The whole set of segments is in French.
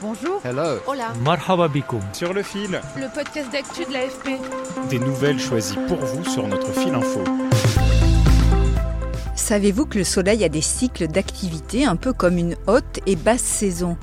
Bonjour. Hello. Hola. Marhaba bikoum. Sur le fil, Le podcast d'actu de l'AFP. des nouvelles choisies pour vous sur notre fil info. Savez-vous que le Soleil a des cycles d'activité un peu comme une haute et basse saison?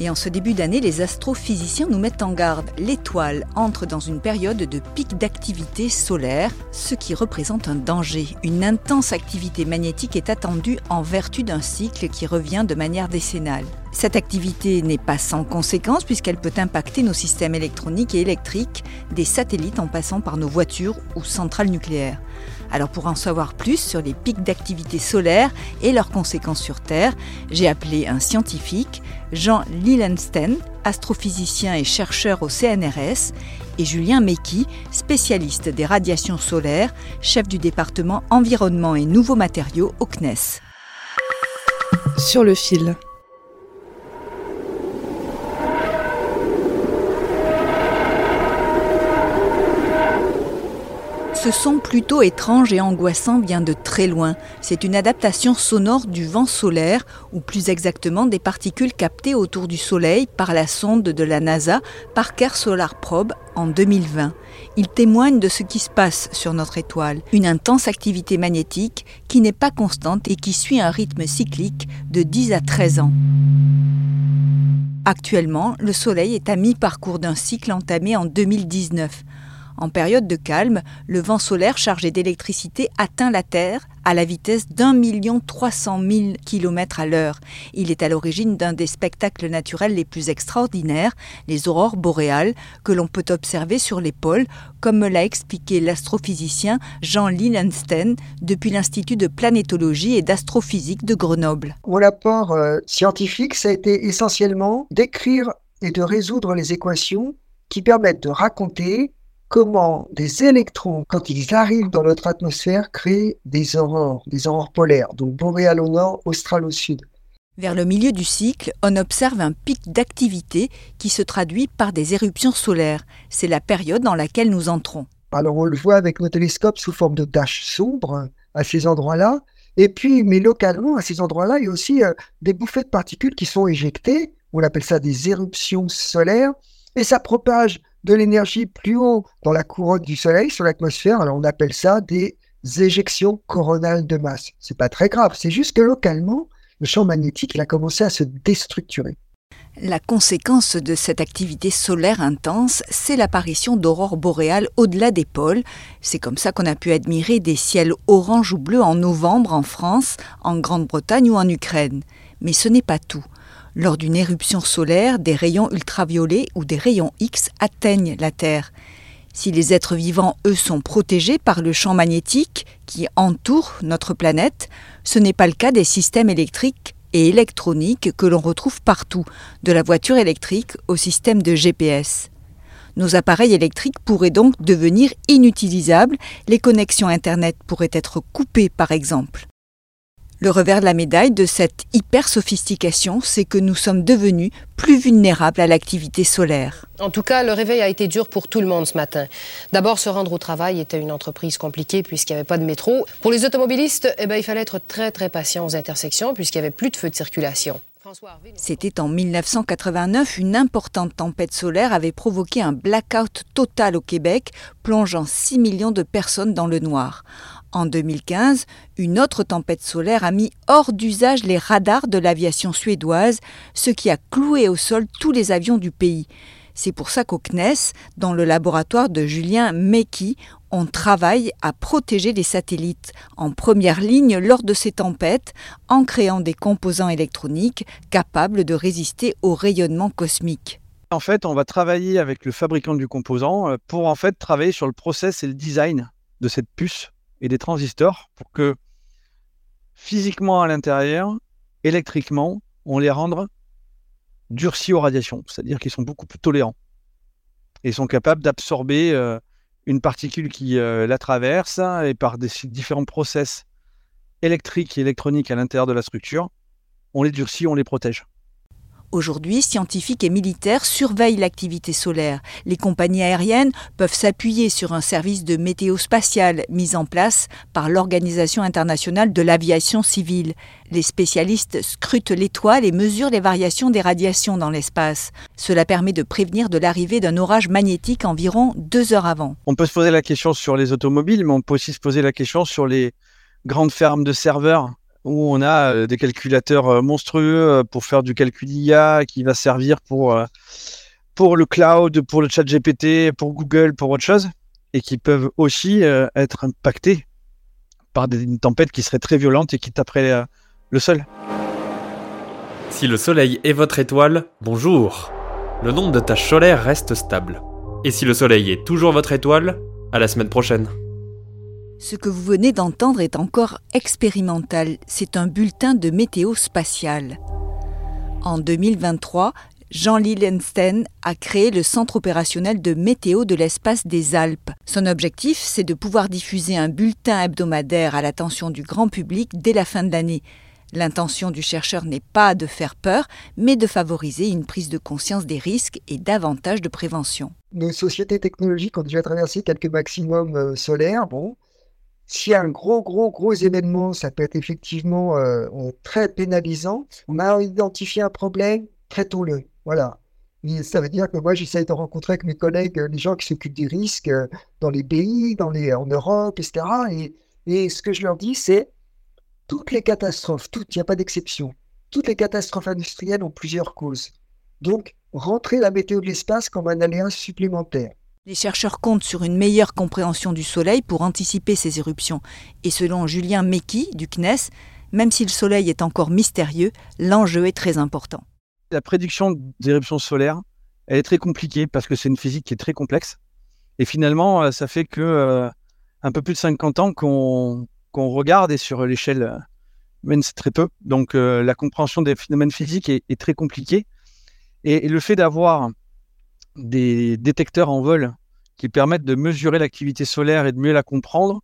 Et en ce début d'année, les astrophysiciens nous mettent en garde. L'étoile entre dans une période de pic d'activité solaire, ce qui représente un danger. Une intense activité magnétique est attendue en vertu d'un cycle qui revient de manière décennale. Cette activité n'est pas sans conséquences puisqu'elle peut impacter nos systèmes électroniques et électriques, des satellites en passant par nos voitures ou centrales nucléaires. Alors pour en savoir plus sur les pics d'activité solaire et leurs conséquences sur Terre, j'ai appelé un scientifique, Jean Lillensten, astrophysicien et chercheur au CNRS, et Julien Mecky, spécialiste des radiations solaires, chef du département environnement et nouveaux matériaux au CNES. Sur le fil. Ce son plutôt étrange et angoissant vient de très loin. C'est une adaptation sonore du vent solaire, ou plus exactement des particules captées autour du Soleil par la sonde de la NASA Parker Solar Probe en 2020. Il témoigne de ce qui se passe sur notre étoile, une intense activité magnétique qui n'est pas constante et qui suit un rythme cyclique de 10 à 13 ans. Actuellement, le Soleil est à mi-parcours d'un cycle entamé en 2019. En période de calme, le vent solaire chargé d'électricité atteint la Terre à la vitesse d'un million trois cent mille kilomètres à l'heure. Il est à l'origine d'un des spectacles naturels les plus extraordinaires, les aurores boréales, que l'on peut observer sur les pôles, comme me l'a expliqué l'astrophysicien Jean Lillensten depuis l'Institut de planétologie et d'astrophysique de Grenoble. Mon apport euh, scientifique, ça a été essentiellement d'écrire et de résoudre les équations qui permettent de raconter comment des électrons, quand ils arrivent dans notre atmosphère, créent des aurores, des aurores polaires, donc boréales au nord, australes au sud. Vers le milieu du cycle, on observe un pic d'activité qui se traduit par des éruptions solaires. C'est la période dans laquelle nous entrons. Alors on le voit avec nos télescopes sous forme de taches sombres à ces endroits-là. Et puis, mais localement, à ces endroits-là, il y a aussi euh, des bouffées de particules qui sont éjectées. On appelle ça des éruptions solaires. Et ça propage de l'énergie plus haut dans la couronne du Soleil, sur l'atmosphère. Alors on appelle ça des éjections coronales de masse. C'est pas très grave, c'est juste que localement, le champ magnétique il a commencé à se déstructurer. La conséquence de cette activité solaire intense, c'est l'apparition d'aurores boréales au-delà des pôles. C'est comme ça qu'on a pu admirer des ciels orange ou bleu en novembre en France, en Grande-Bretagne ou en Ukraine. Mais ce n'est pas tout. Lors d'une éruption solaire, des rayons ultraviolets ou des rayons X atteignent la Terre. Si les êtres vivants, eux, sont protégés par le champ magnétique qui entoure notre planète, ce n'est pas le cas des systèmes électriques et électroniques que l'on retrouve partout, de la voiture électrique au système de GPS. Nos appareils électriques pourraient donc devenir inutilisables, les connexions Internet pourraient être coupées par exemple. Le revers de la médaille de cette hyper sophistication, c'est que nous sommes devenus plus vulnérables à l'activité solaire. En tout cas, le réveil a été dur pour tout le monde ce matin. D'abord, se rendre au travail était une entreprise compliquée puisqu'il n'y avait pas de métro. Pour les automobilistes, eh ben, il fallait être très très patient aux intersections puisqu'il n'y avait plus de feu de circulation. C'était en 1989, une importante tempête solaire avait provoqué un blackout total au Québec, plongeant 6 millions de personnes dans le noir. En 2015, une autre tempête solaire a mis hors d'usage les radars de l'aviation suédoise, ce qui a cloué au sol tous les avions du pays. C'est pour ça qu'au CNES, dans le laboratoire de Julien Mecky, on travaille à protéger les satellites en première ligne lors de ces tempêtes en créant des composants électroniques capables de résister au rayonnement cosmique. En fait, on va travailler avec le fabricant du composant euh, pour en fait travailler sur le process et le design de cette puce et des transistors pour que physiquement à l'intérieur, électriquement, on les rend durcis aux radiations, c'est-à-dire qu'ils sont beaucoup plus tolérants. Et sont capables d'absorber euh, une particule qui euh, la traverse et par différents process électriques et électroniques à l'intérieur de la structure, on les durcit, on les protège. Aujourd'hui, scientifiques et militaires surveillent l'activité solaire. Les compagnies aériennes peuvent s'appuyer sur un service de météo spatial mis en place par l'Organisation internationale de l'aviation civile. Les spécialistes scrutent l'étoile et mesurent les variations des radiations dans l'espace. Cela permet de prévenir de l'arrivée d'un orage magnétique environ deux heures avant. On peut se poser la question sur les automobiles, mais on peut aussi se poser la question sur les grandes fermes de serveurs où on a euh, des calculateurs euh, monstrueux euh, pour faire du calcul IA qui va servir pour, le cloud, pour le chat GPT, pour Google, pour autre chose, et qui peuvent aussi être impactés par une tempête qui serait très violente et qui taperait le sol. Si le Soleil est votre étoile, bonjour. Le nombre de tâches solaires reste stable. Et si le Soleil est toujours votre étoile, à la semaine prochaine. Ce que vous venez d'entendre est encore expérimental. C'est un bulletin de météo spatiale. En 2023, Jean Lillenstein a créé le Centre opérationnel de météo de l'espace des Alpes. Son objectif, c'est de pouvoir diffuser un bulletin hebdomadaire à l'attention du grand public dès la fin de l'année. L'intention du chercheur n'est pas de faire peur, mais de favoriser une prise de conscience des risques et davantage de prévention. Nos sociétés technologiques ont déjà traversé quelques maximums euh, solaires. Bon, s'il y a un gros, gros, gros événement, ça peut être effectivement euh, très pénalisant. On a identifié un problème, traitons-le. Voilà. ça veut dire que moi, j'essaie de rencontrer avec mes collègues euh, les gens qui s'occupent des risques euh, dans les pays, dans les, en Europe, etc. Et, ce que je leur dis, c'est toutes les catastrophes, toutes, il n'y a pas d'exception, toutes les catastrophes industrielles ont plusieurs causes. Donc, rentrer la météo de l'espace comme un aléa supplémentaire. Les chercheurs comptent sur une meilleure compréhension du Soleil pour anticiper ces éruptions. Et selon Julien Mecky du CNES, même si le Soleil est encore mystérieux, l'enjeu est très important. La prédiction d'éruptions solaires, elle est très compliquée parce que c'est une physique qui est très complexe. Et finalement, euh, ça fait que euh, un peu plus de 50 ans qu'on regarde et sur l'échelle humaine, euh, c'est très peu. Donc la compréhension des phénomènes physiques est, très compliquée. et le fait d'avoir des détecteurs en vol qui permettent de mesurer l'activité solaire et de mieux la comprendre,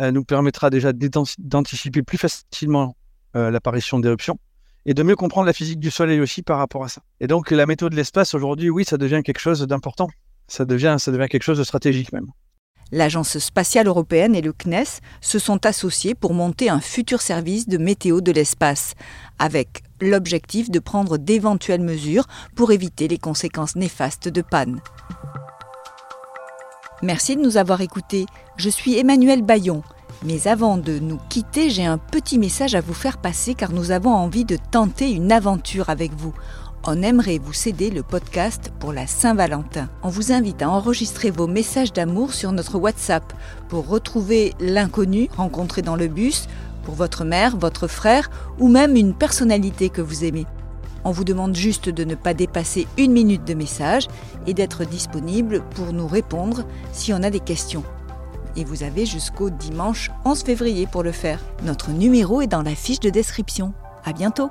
euh, nous permettra déjà d'anticiper plus facilement euh, l'apparition d'éruptions et de mieux comprendre la physique du Soleil aussi par rapport à ça. Et donc la méthode de l'espace aujourd'hui, oui, ça devient quelque chose d'important. Ça devient, ça devient quelque chose de stratégique même. L'Agence spatiale européenne et le CNES se sont associés pour monter un futur service de météo de l'espace, avec l'objectif de prendre d'éventuelles mesures pour éviter les conséquences néfastes de panne. Merci de nous avoir écoutés. Je suis Emmanuel Bayon. Mais avant de nous quitter, j'ai un petit message à vous faire passer car nous avons envie de tenter une aventure avec vous on aimerait vous céder le podcast pour la Saint-Valentin. On vous invite à enregistrer vos messages d'amour sur notre WhatsApp pour retrouver l'inconnu rencontré dans le bus, pour votre mère, votre frère ou même une personnalité que vous aimez. On vous demande juste de ne pas dépasser une minute de message et d'être disponible pour nous répondre si on a des questions. Et vous avez jusqu'au dimanche 11 février pour le faire. Notre numéro est dans la fiche de description. À bientôt!